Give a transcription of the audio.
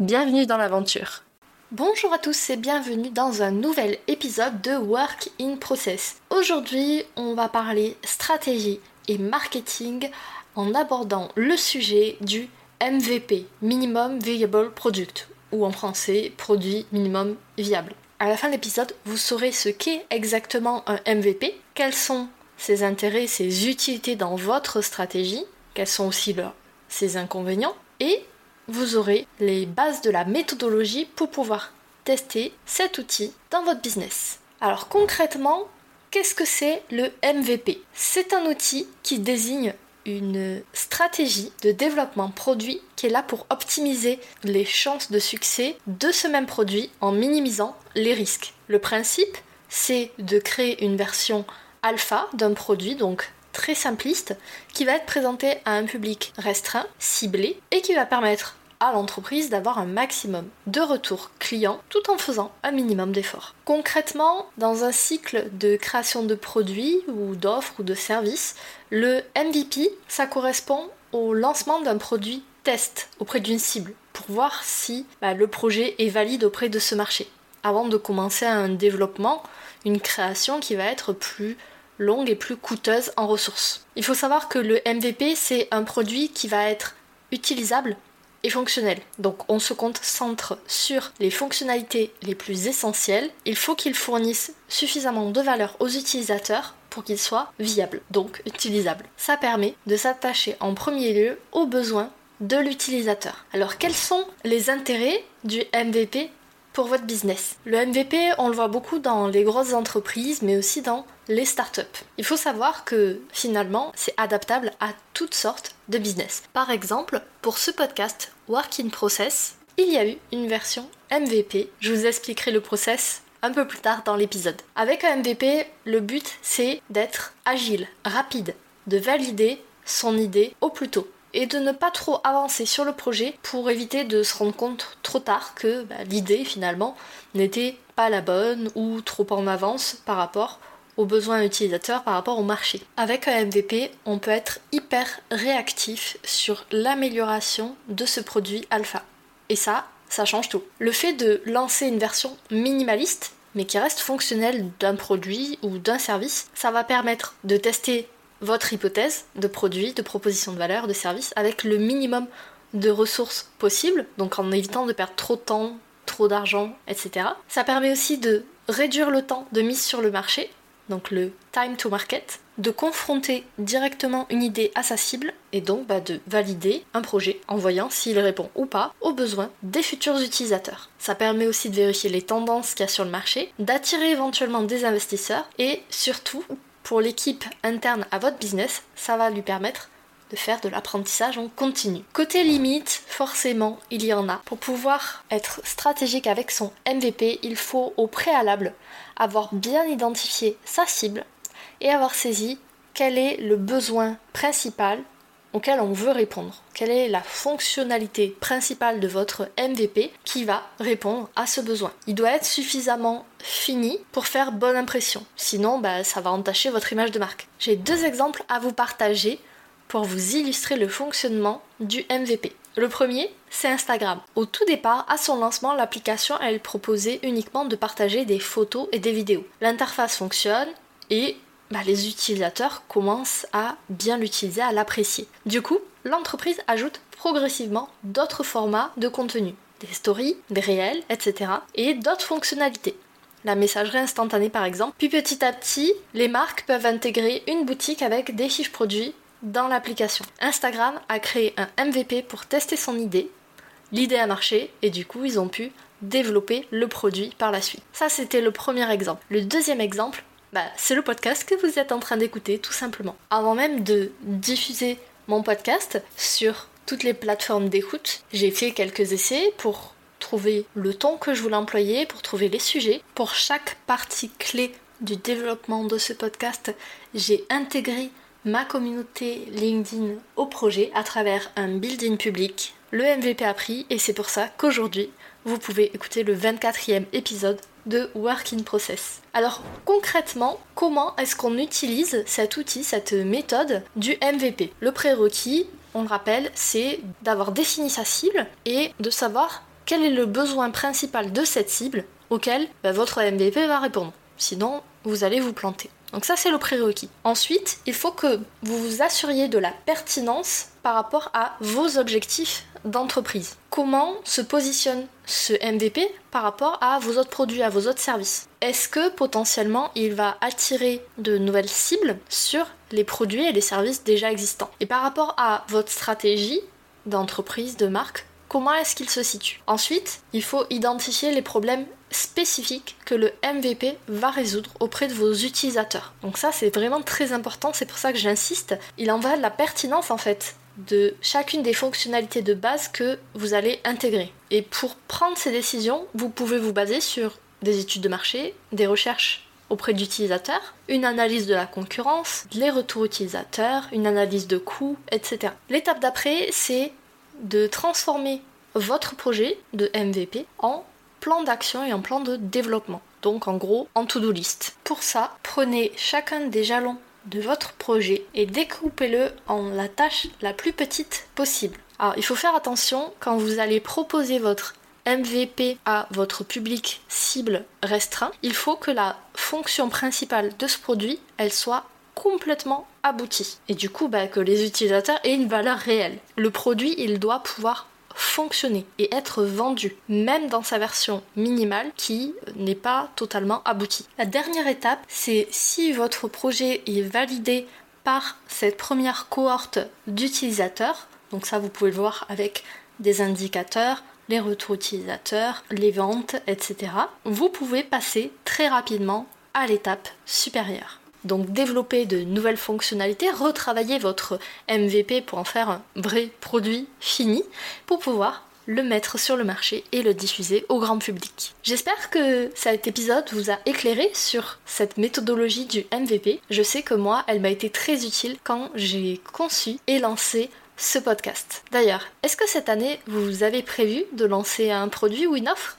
Bienvenue dans l'aventure. Bonjour à tous et bienvenue dans un nouvel épisode de Work in Process. Aujourd'hui, on va parler stratégie et marketing en abordant le sujet du MVP, Minimum Viable Product, ou en français, produit minimum viable. À la fin de l'épisode, vous saurez ce qu'est exactement un MVP, quels sont ses intérêts, ses utilités dans votre stratégie, quels sont aussi leurs, ses inconvénients, et vous aurez les bases de la méthodologie pour pouvoir tester cet outil dans votre business. Alors concrètement, qu'est-ce que c'est le MVP C'est un outil qui désigne une stratégie de développement produit qui est là pour optimiser les chances de succès de ce même produit en minimisant les risques. Le principe, c'est de créer une version alpha d'un produit, donc très simpliste, qui va être présenté à un public restreint, ciblé, et qui va permettre à l'entreprise d'avoir un maximum de retours clients tout en faisant un minimum d'efforts. Concrètement, dans un cycle de création de produits ou d'offres ou de services, le MVP, ça correspond au lancement d'un produit test auprès d'une cible pour voir si bah, le projet est valide auprès de ce marché avant de commencer un développement, une création qui va être plus longue et plus coûteuse en ressources. Il faut savoir que le MVP, c'est un produit qui va être utilisable et fonctionnel. Donc on se concentre sur les fonctionnalités les plus essentielles. Il faut qu'il fournisse suffisamment de valeur aux utilisateurs pour qu'il soit viable, donc utilisable. Ça permet de s'attacher en premier lieu aux besoins de l'utilisateur. Alors quels sont les intérêts du MVP pour votre business. Le MVP, on le voit beaucoup dans les grosses entreprises, mais aussi dans les startups. Il faut savoir que finalement, c'est adaptable à toutes sortes de business. Par exemple, pour ce podcast Work in Process, il y a eu une version MVP. Je vous expliquerai le process un peu plus tard dans l'épisode. Avec un MVP, le but c'est d'être agile, rapide, de valider son idée au plus tôt et de ne pas trop avancer sur le projet pour éviter de se rendre compte trop tard que bah, l'idée finalement n'était pas la bonne ou trop en avance par rapport aux besoins utilisateurs par rapport au marché. Avec un MVP, on peut être hyper réactif sur l'amélioration de ce produit alpha. Et ça, ça change tout. Le fait de lancer une version minimaliste, mais qui reste fonctionnelle d'un produit ou d'un service, ça va permettre de tester votre hypothèse de produit, de proposition de valeur, de service avec le minimum de ressources possibles, donc en évitant de perdre trop de temps, trop d'argent, etc. Ça permet aussi de réduire le temps de mise sur le marché, donc le time to market, de confronter directement une idée à sa cible et donc bah, de valider un projet en voyant s'il répond ou pas aux besoins des futurs utilisateurs. Ça permet aussi de vérifier les tendances qu'il y a sur le marché, d'attirer éventuellement des investisseurs et surtout pour l'équipe interne à votre business, ça va lui permettre de faire de l'apprentissage en continu. Côté limite, forcément, il y en a. Pour pouvoir être stratégique avec son MVP, il faut au préalable avoir bien identifié sa cible et avoir saisi quel est le besoin principal auquel on veut répondre. Quelle est la fonctionnalité principale de votre MVP qui va répondre à ce besoin? Il doit être suffisamment fini pour faire bonne impression. Sinon, bah, ça va entacher votre image de marque. J'ai deux exemples à vous partager pour vous illustrer le fonctionnement du MVP. Le premier, c'est Instagram. Au tout départ, à son lancement, l'application, elle proposait uniquement de partager des photos et des vidéos. L'interface fonctionne et bah, les utilisateurs commencent à bien l'utiliser, à l'apprécier. Du coup, l'entreprise ajoute progressivement d'autres formats de contenu, des stories, des réels, etc. et d'autres fonctionnalités. La messagerie instantanée par exemple. Puis petit à petit, les marques peuvent intégrer une boutique avec des fiches produits dans l'application. Instagram a créé un MVP pour tester son idée. L'idée a marché et du coup ils ont pu développer le produit par la suite. Ça c'était le premier exemple. Le deuxième exemple, bah, c'est le podcast que vous êtes en train d'écouter tout simplement. Avant même de diffuser mon podcast sur toutes les plateformes d'écoute, j'ai fait quelques essais pour trouver le ton que je voulais employer, pour trouver les sujets. Pour chaque partie clé du développement de ce podcast, j'ai intégré ma communauté LinkedIn au projet à travers un building public. Le MVP a pris et c'est pour ça qu'aujourd'hui, vous pouvez écouter le 24e épisode de Work in Process. Alors concrètement, comment est-ce qu'on utilise cet outil, cette méthode du MVP Le prérequis, on le rappelle, c'est d'avoir défini sa cible et de savoir quel est le besoin principal de cette cible auquel bah, votre MVP va répondre. Sinon, vous allez vous planter. Donc ça, c'est le prérequis. Ensuite, il faut que vous vous assuriez de la pertinence par rapport à vos objectifs d'entreprise. Comment se positionne ce MVP par rapport à vos autres produits, à vos autres services? Est-ce que potentiellement il va attirer de nouvelles cibles sur les produits et les services déjà existants? Et par rapport à votre stratégie d'entreprise, de marque, comment est-ce qu'il se situe? Ensuite, il faut identifier les problèmes spécifiques que le MVP va résoudre auprès de vos utilisateurs. Donc ça c'est vraiment très important, c'est pour ça que j'insiste. Il en va de la pertinence en fait de chacune des fonctionnalités de base que vous allez intégrer. Et pour prendre ces décisions, vous pouvez vous baser sur des études de marché, des recherches auprès d'utilisateurs, une analyse de la concurrence, les retours utilisateurs, une analyse de coûts, etc. L'étape d'après, c'est de transformer votre projet de MVP en plan d'action et en plan de développement. Donc en gros, en to-do list. Pour ça, prenez chacun des jalons de votre projet et découpez-le en la tâche la plus petite possible. Alors il faut faire attention quand vous allez proposer votre MVP à votre public cible restreint, il faut que la fonction principale de ce produit, elle soit complètement aboutie. Et du coup, bah, que les utilisateurs aient une valeur réelle. Le produit, il doit pouvoir fonctionner et être vendu, même dans sa version minimale qui n'est pas totalement aboutie. La dernière étape, c'est si votre projet est validé par cette première cohorte d'utilisateurs, donc ça vous pouvez le voir avec des indicateurs, les retours utilisateurs, les ventes, etc. Vous pouvez passer très rapidement à l'étape supérieure. Donc développer de nouvelles fonctionnalités, retravailler votre MVP pour en faire un vrai produit fini pour pouvoir le mettre sur le marché et le diffuser au grand public. J'espère que cet épisode vous a éclairé sur cette méthodologie du MVP. Je sais que moi, elle m'a été très utile quand j'ai conçu et lancé ce podcast. D'ailleurs, est-ce que cette année, vous avez prévu de lancer un produit ou une offre?